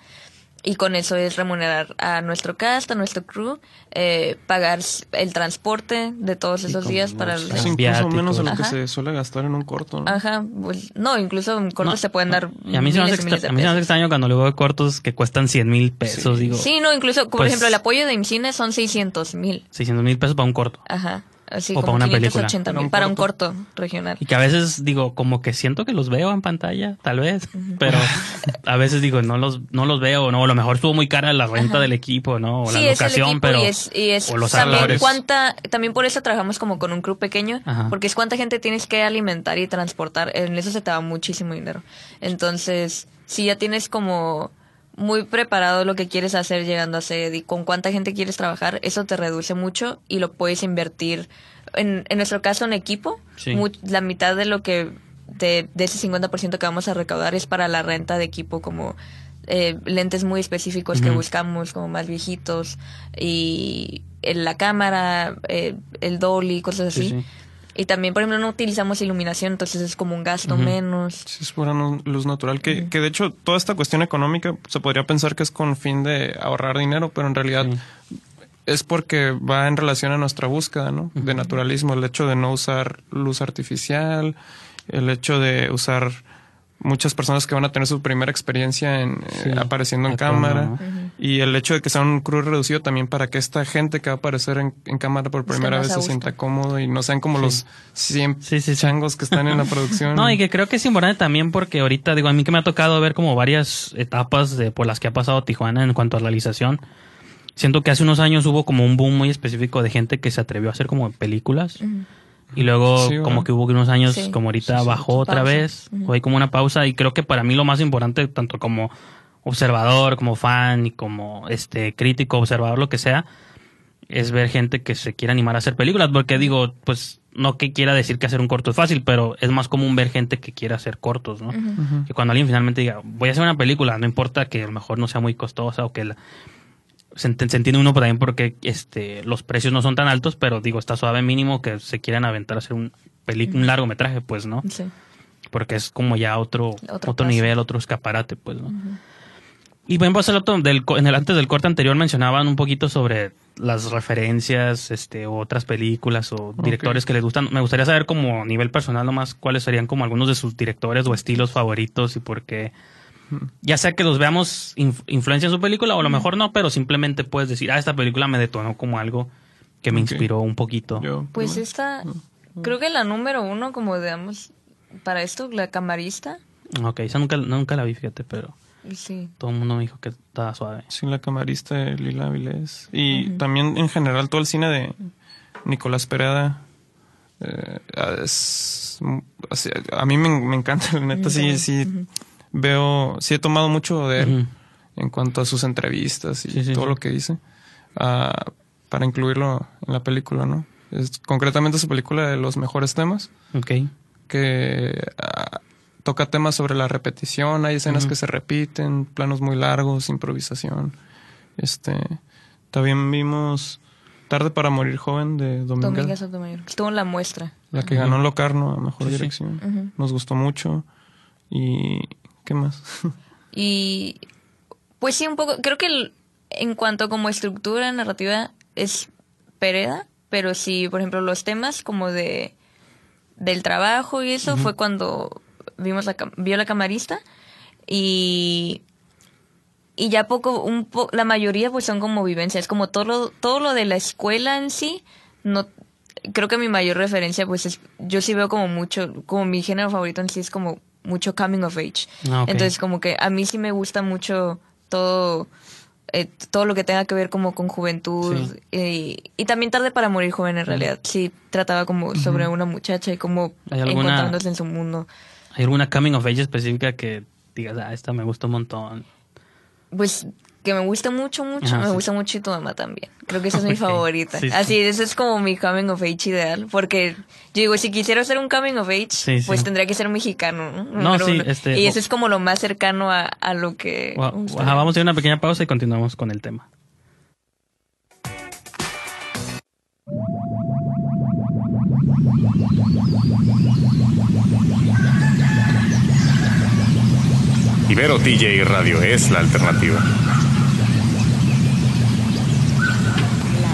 Y con eso es remunerar a nuestro cast, a nuestro crew, eh, pagar el transporte de todos esos días para los. Es incluso menos de lo que Ajá. se suele gastar en un corto. ¿no? Ajá, pues, no, incluso en cortos se pueden dar Y a mí se me hace, extraño cuando luego veo cortos que cuestan 100 mil pesos, digo, Sí, no, incluso, por Pues- ejemplo, el apoyo de IMCINE son 600 mil. 600 mil pesos para un corto. Ajá. Así O como para una película. 580 Para un para un corto regional. Y que a veces digo, como que siento que los veo en pantalla, tal vez, pero a veces digo, no los, no los veo, no, a lo mejor estuvo muy cara la renta Ajá. del equipo, ¿no? O sí, la es el locación, pero. y es, y es o los también cuánta, también por eso trabajamos como con un crew pequeño, Ajá. porque es cuánta gente tienes que alimentar y transportar, en eso se te va muchísimo dinero. Entonces, si ya tienes como muy preparado lo que quieres hacer llegando a sed y con cuánta gente quieres trabajar, eso te reduce mucho y lo puedes invertir, en, en nuestro caso, en equipo, Sí. la mitad de lo que, de, de ese 50% que vamos a recaudar es para la renta de equipo como eh, lentes muy específicos que buscamos, como más viejitos, y en la cámara, eh, el dolly, cosas Sí, así. sí. Y también, por ejemplo, no utilizamos iluminación, entonces es como un gasto menos. Sí, es pura luz natural. Que, que de hecho, toda esta cuestión económica se podría pensar que es con fin de ahorrar dinero, pero en realidad es porque va en relación a nuestra búsqueda, ¿no? De naturalismo. El hecho de no usar luz artificial, el hecho de usar muchas personas que van a tener su primera experiencia en, eh, apareciendo en cámara. ¿no? Y el hecho de que sea un crew reducido también para que esta gente que va a aparecer en, en cámara por primera vez se sienta cómodo y no sean como los 100 changos que están en la producción. No, y que creo que es importante también porque ahorita, digo, a mí que me ha tocado ver como varias etapas de, por las que ha pasado Tijuana en cuanto a realización. Siento que hace unos años hubo como un boom muy específico de gente que se atrevió a hacer como películas. Y luego Sí, como que hubo unos años Sí. como ahorita Sí, sí, bajó otra pausa. vez. Ujú. O hay como una pausa y creo que para mí lo más importante, tanto como observador, como fan y como este crítico, observador, lo que sea, es ver gente que se quiera animar a hacer películas. Porque digo, pues no que quiera decir que hacer un corto es fácil, pero es más común ver gente que quiera hacer cortos, ¿no? Que cuando alguien finalmente diga, voy a hacer una película, no importa que a lo mejor no sea muy costosa o que la- se, ent- se entiende uno por también porque este los precios no son tan altos, pero digo, está suave mínimo que se quieran aventar a hacer un, peli- un largometraje, pues, ¿no? Sí. Porque es como ya otro, Otro nivel, otro escaparate, pues, ¿no? Y por ejemplo, hace rato del, co- en el, antes del corte anterior mencionaban un poquito sobre las referencias, este, otras películas o directores que les gustan. Me gustaría saber como a nivel personal nomás cuáles serían como algunos de sus directores o estilos favoritos y por qué. Ya sea que los veamos inf- influencia en su película o a lo mejor no, pero simplemente puedes decir, ah, esta película me detonó como algo que me inspiró un poquito. Pues esta, creo que la número uno, como digamos, para esto, la camarista. Ok, esa nunca, nunca la vi, fíjate, pero Sí. todo el mundo me dijo que estaba suave. Sí, la camarista de Lila Vilés. Y también en general todo el cine de Nicolás Pereda. eh, es, así, a mí me, me encanta, la neta, sí, sí veo, sí he tomado mucho de él en cuanto a sus entrevistas y Sí, sí, todo sí. lo que dice ah, para incluirlo en la película, ¿no? Es concretamente su película de los mejores temas Ok. que ah, toca temas sobre la repetición, hay escenas que se repiten, planos muy largos, improvisación. Este, también vimos Tarde para morir joven de Dominga, Domingas Sotomayor. Estuvo en la muestra. la que ganó en Locarno a mejor Sí, sí. dirección. Nos gustó mucho. Y ¿qué más? Y pues sí, un poco, creo que el- en cuanto como estructura narrativa es Pereda, pero sí, por ejemplo, los temas como de del trabajo y eso fue cuando vimos la vio la camarista y y ya poco un po- la mayoría pues son como vivencias, como todo lo, todo lo de la escuela en sí no creo que mi mayor referencia pues es yo sí veo como mucho como mi género favorito en sí es como mucho coming of age. Ah. Entonces como que a mí sí me gusta mucho todo eh, todo lo que tenga que ver como con juventud Sí. y, y también tarde para morir joven en realidad sí trataba como sobre una muchacha y como ¿Hay alguna- encontrándose en su mundo ¿Hay alguna coming of age específica que digas, ah, esta me gusta un montón? pues que me gusta mucho mucho Ajá, me sí. gusta mucho y tu mamá también creo que esa es mi favorita Sí, sí. así ese es como mi coming of age ideal porque yo digo si quisiera hacer un coming of age pues tendría que ser mexicano ¿no? No, sí, este, y eso es como lo más cercano a, a lo que Wow, ajá, vamos a hacer una pequeña pausa y continuamos con el tema. Ibero TJ Radio es la alternativa.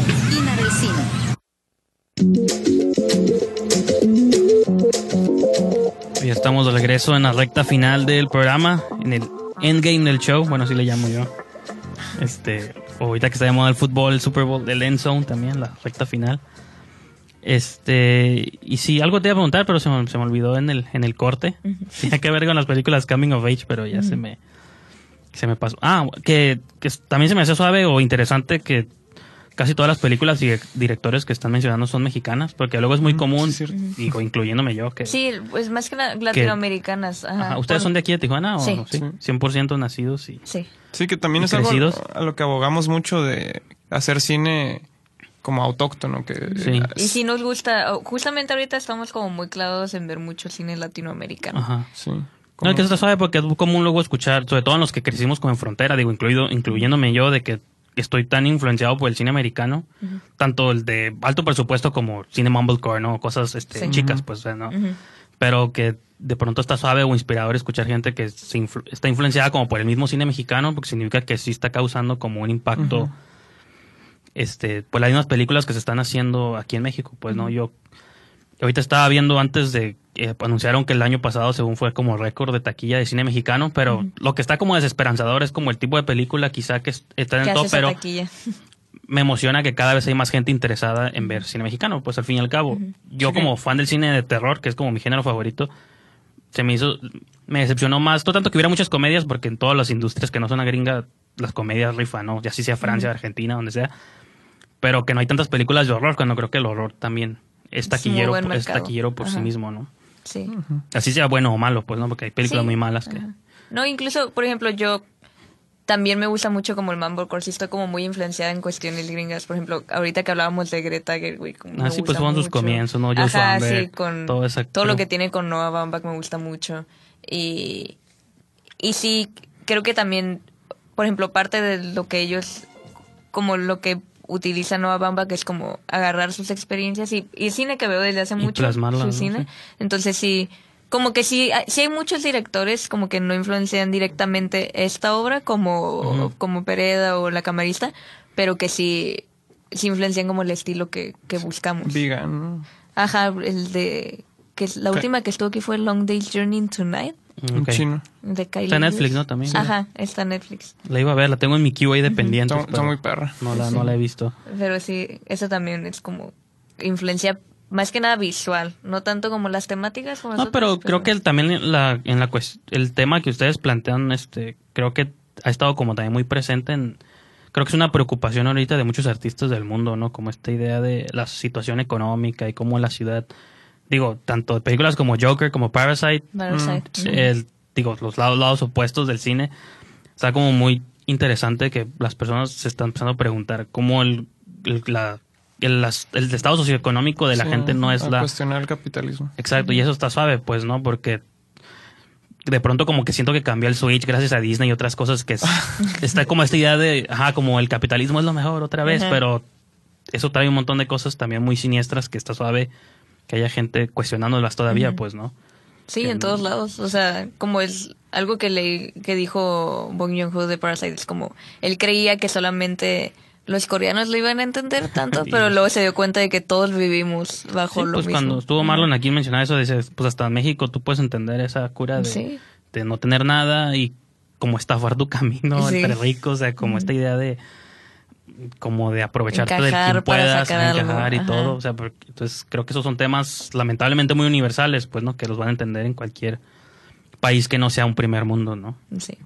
Esquina del cine. Ya estamos de regreso en la recta final del programa, en el endgame del show, bueno, así le llamo yo. Este, o ahorita que está de moda el fútbol, el Super Bowl, el end zone también, la recta final. Este, y sí, algo te iba a preguntar, pero se me, se me olvidó en el, en el corte. Tenía que ver con las películas Coming of Age, pero ya se me, se me pasó. Ah, que, que también se me hace suave o interesante que casi todas las películas y directores que están mencionando son mexicanas, porque luego es muy común, digo, incluyéndome yo, que Sí, pues más que la- latinoamericanas. Ajá. Ajá, ¿Ustedes Por- son de aquí de Tijuana o Sí. no? Sí. 100% nacidos y... Sí. Sí, que también ¿Y es algo a lo que abogamos mucho de hacer cine como autóctono, que Sí. Y si nos gusta, justamente ahorita estamos como muy clavados en ver mucho cine latinoamericano. Ajá. Sí. No, es que eso está suave porque es común luego escuchar, sobre todo en los que crecimos como en frontera, digo, incluido, incluyéndome yo, de que estoy tan influenciado por el cine americano, tanto el de alto presupuesto como cine mumblecore, ¿no? Cosas este, Sí. chicas, pues, ¿no? Pero que de pronto está suave o inspirador escuchar gente que se influ- está influenciada como por el mismo cine mexicano, porque significa que sí está causando como un impacto. Este, pues las mismas películas que se están haciendo aquí en México, pues, ¿no? Yo ahorita estaba viendo antes de eh, anunciaron que el año pasado según fue como récord de taquilla de cine mexicano, pero lo que está como desesperanzador es como el tipo de película quizá que es- está en ¿Qué el top, pero taquilla? me emociona que cada vez hay más gente interesada en ver cine mexicano, pues al fin y al cabo. Yo como fan del cine de terror, que es como mi género favorito, se me hizo, me decepcionó más, no tanto que hubiera muchas comedias, porque en todas las industrias que no son una gringa, las comedias rifan, ¿no? Ya si sea Francia. Argentina, donde sea, pero que no hay tantas películas de horror, cuando creo que el horror también es taquillero, es taquillero por sí Ajá. mismo, ¿no? Sí. Así sea bueno o malo, pues, ¿no? Porque hay películas Sí. muy malas que... Ajá. No, incluso, por ejemplo, yo también me gusta mucho como el Mumblecore, sí estoy como muy influenciada en cuestiones gringas. Por ejemplo, ahorita que hablábamos de Greta Gerwig. Ah, sí, pues fueron sus comienzos, ¿no? Joe Ajá, sí, con todo esa todo lo que tiene con Noah Baumbach me gusta mucho. Y, y sí, creo que también, por ejemplo, parte de lo que ellos, como lo que utiliza Noah Baumbach es como agarrar sus experiencias y, y cine que veo desde hace Y mucho, su ¿no? cine. Sí. Entonces sí, como que sí, hay- sí hay muchos directores como que no influencian directamente esta obra como, como Pereda o La Camarista, pero que sí sí influencian como el estilo que, que buscamos. Vegan. Ajá, el de... que es la última que estuvo aquí fue Long Day's Journey into Night. En Ok. chino. De Kylie Está en Netflix. ¿no? También. Ajá, está en Netflix. La iba a ver, la tengo en mi queue ahí de pendientes. Está, muy perra. No la, no la he visto. Pero sí, eso también es como influencia más que nada visual, no tanto como las temáticas. como No, nosotros, pero creo que el- también la, en la el tema que ustedes plantean, este, creo que ha estado como también muy presente en, creo que es una preocupación ahorita de muchos artistas del mundo, ¿no? Como esta idea de la situación económica y cómo la ciudad, digo, tanto de películas como Joker, como Parasite, Parasite. mm, el, digo, los lados, lados opuestos del cine, está como muy interesante que las personas se están empezando a preguntar cómo el, el- la, el, las- el estado socioeconómico de la Sí, gente no es a la... cuestionar el capitalismo. Exacto, y eso está suave, pues, ¿no? Porque de pronto como que siento que cambió el Switch gracias a Disney y otras cosas que es- está como esta idea de, ajá, como el capitalismo es lo mejor otra vez, pero eso trae un montón de cosas también muy siniestras que está suave que haya gente cuestionándolas todavía, pues, ¿no? Sí, en todos lados. O sea, como es algo que le que dijo Bong Joon-ho de Parasite, es como él creía que solamente los coreanos lo iban a entender tanto, pero luego se dio cuenta de que todos vivimos bajo Sí, lo pues mismo. cuando estuvo Marlon aquí mencionaba eso, dice, pues hasta en México tú puedes entender esa cura de, Sí. de no tener nada y como estafar tu camino Sí. entre ricos, o sea, como esta idea de como de aprovecharte del Encajar quien para puedas, encajar y ajá. todo, o sea, porque- entonces creo que esos son temas lamentablemente muy universales, pues, ¿no? Que los van a entender en cualquier país que no sea un primer mundo, ¿no? Sí.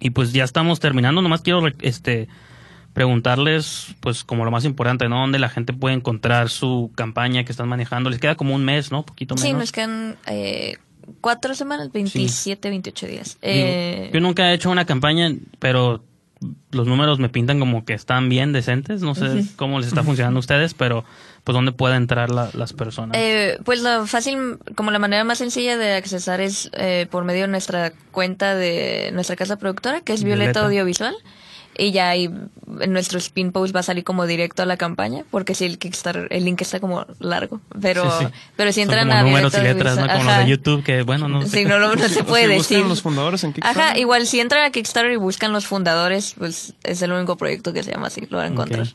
Y pues ya estamos terminando, nomás quiero este preguntarles pues como lo más importante, ¿no? ¿Dónde la gente puede encontrar su campaña que están manejando? Les queda como un mes, ¿no? Poquito menos. Sí, nos quedan eh, cuatro semanas, 27, 28 días. Eh, yo nunca he hecho una campaña, pero los números me pintan como que están bien decentes. No sé cómo les está funcionando a ustedes, pero pues dónde pueden entrar la- las personas. Eh, pues la fácil, como la manera más sencilla de accesar es eh, por medio de nuestra cuenta de nuestra casa productora, que es Violeta, Violeta. Audiovisual. Y ya ahí en nuestro spin post va a salir como directo a la campaña, porque si el Kickstarter, el link está como largo. Pero, Sí, sí. pero si entran como a números y letras, ¿no? Audiovisual- Como los Ajá. de YouTube, que bueno, no sé. No, no se puede Si decir. los fundadores en Kickstarter. Ajá, igual si entran a Kickstarter y buscan los fundadores, pues es el único proyecto que se llama así, lo van a encontrar.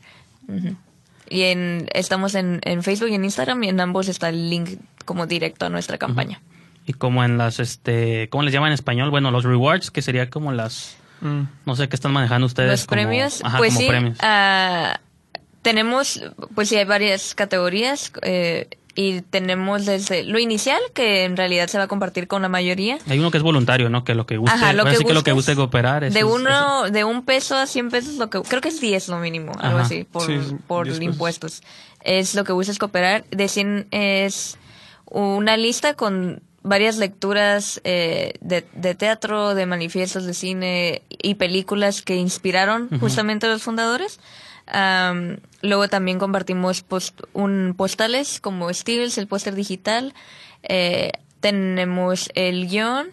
Y en, estamos en, en Facebook y en Instagram y en ambos está el link como directo a nuestra campaña. Y como en las, este, ¿cómo les llaman en español? Bueno, los rewards, que sería como las, Mm. no sé qué están manejando ustedes. Los como- premios, Ajá, pues como sí, premios. ah, tenemos, pues sí, hay varias categorías eh, y tenemos desde lo inicial, que en realidad se va a compartir con la mayoría. Hay uno que es voluntario, ¿no? Que lo que guste, Ajá, lo ahora que sí que lo que gustes. guste cooperar. de es- uno, de un peso a 100 pesos, lo que creo que es 10 lo mínimo, algo Ajá. así, por, Sí, por 10 pesos. impuestos. Es lo que buscas cooperar. De 100 es una lista con varias lecturas eh, de, de teatro, de manifiestos de cine y películas que inspiraron justamente a los fundadores. Am, luego también compartimos post- un postales como Steels, el póster digital. Eh, tenemos el guion,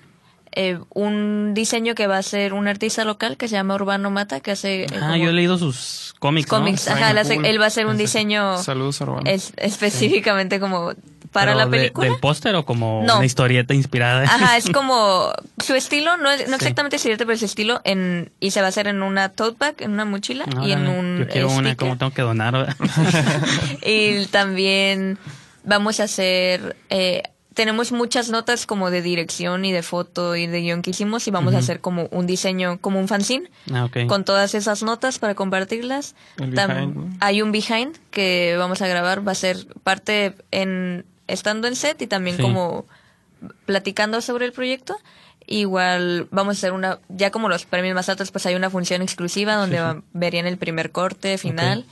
eh, un diseño que va a ser un artista local que se llama Urbano Mata, que hace... eh, Ah, como yo he leído sus cómics, cómics. Ajá, él, hace- cool. él va a hacer un diseño Saludos, Urbano. es- específicamente como para Pero la de- película. ¿Del póster o como No. una historieta inspirada? Ajá, es como su estilo, no, es- no Sí. exactamente siguiente, pero su estilo en y se va a hacer en una tote bag, en una mochila y en un Yo quiero una. ¿cómo tengo que donar? Y también vamos a hacer eh, tenemos muchas notas como de dirección y de foto y de guion que hicimos y vamos a hacer como un diseño, como un fanzine ah, con todas esas notas para compartirlas. Hay un behind que vamos a grabar, va a ser parte en estando en set y también Sí. como platicando sobre el proyecto. Igual vamos a hacer una, ya como los premios más altos, pues hay una función exclusiva donde Sí, verían el primer corte, final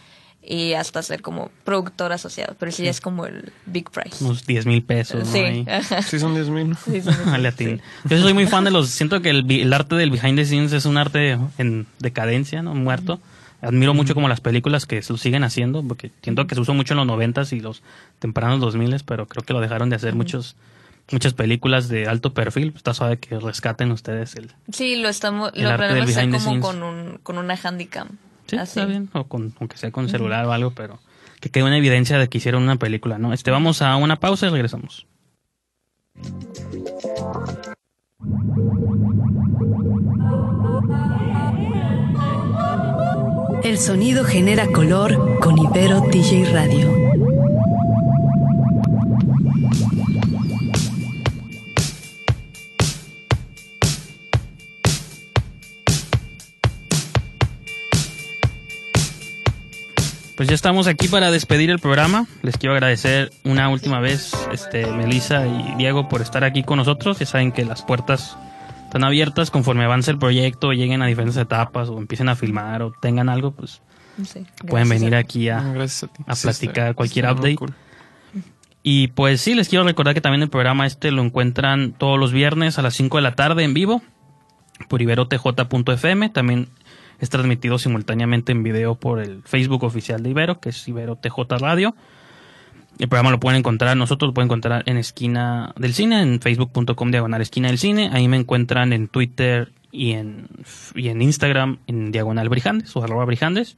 y hasta ser como productor asociado. Pero sí, ya es como el big prize. Unos 10 mil pesos. Sí. Sí, son 10 mil. Sí, sí. Yo soy muy fan de los. Siento que el, arte del behind the scenes es un arte en decadencia, ¿no? Muerto. Admiro mucho como las películas que se lo siguen haciendo, porque siento que se usó mucho en los noventas y los tempranos 2000 pero creo que lo dejaron de hacer muchos muchas películas de alto perfil. Está suave que rescaten ustedes el. Sí, lo estamos, El lo arte del hacer como scenes. con un, con una handicam. Sí, Así. está bien, o con, aunque sea con celular o algo, pero que quede una evidencia de que hicieron una película, ¿no? Este, vamos a una pausa y regresamos. El sonido genera color con Ibero DJ Radio. Pues ya estamos aquí para despedir el programa. Les quiero agradecer una última vez, este, Melissa y Diego, por estar aquí con nosotros. Ya saben que las puertas están abiertas conforme avance el proyecto, lleguen a diferentes etapas o empiecen a filmar o tengan algo, pues Sí, pueden venir a- aquí a, platicar está- cualquier update. cool. Y pues sí, les quiero recordar que también el programa este lo encuentran todos los viernes a las 5 de la tarde en vivo por iberotj.fm. También es transmitido simultáneamente en video por el Facebook oficial de Ibero, que es Ibero TJ Radio. El programa lo pueden encontrar, nosotros lo pueden encontrar en Esquina del Cine, en facebook.com diagonal Esquina del Cine. Ahí me encuentran en Twitter y en, y en Instagram en diagonal Brijandes o arroba Brijandes.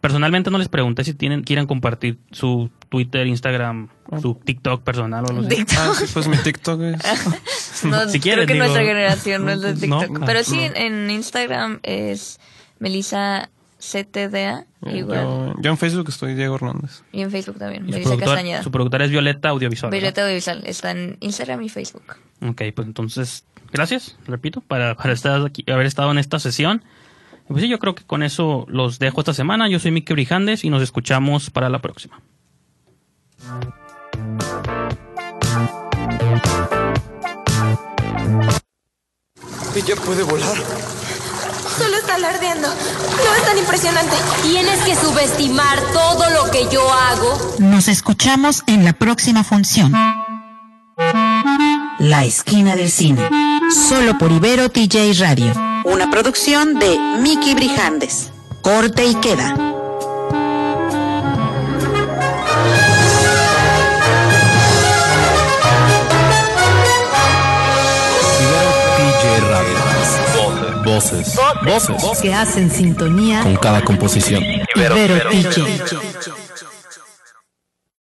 Personalmente no les pregunté si tienen, quieran compartir su Twitter, Instagram, su TikTok personal o así. TikTok. Ah, pues mi TikTok es. No, Si quieren, creo que digo, nuestra generación no es de ¿no? TikTok. Pero sí, en Instagram es Melissa CTDA, igual. Yo, yo en Facebook estoy Diego Hernández. Y en Facebook también, Y su, Melissa productor- Castañeda. su productora es Violeta Audiovisual. ¿verdad? Violeta Audiovisual. Está en Instagram y Facebook. Ok, pues entonces, gracias, repito, para, para estar aquí, haber estado en esta sesión. Y Pues sí, yo creo que con eso los dejo esta semana. Yo soy Miki Brijandes y nos escuchamos para la próxima. Ella puede volar. Solo está alardeando. No es tan impresionante. Tienes que subestimar todo lo que yo hago. Nos escuchamos en la próxima función. La esquina del cine. Solo por Ibero TJ Radio. Una producción de Miki Brijandes. Corte y queda. Voces. Voces. Que hacen sintonía Con cada composición. Ibero DJ.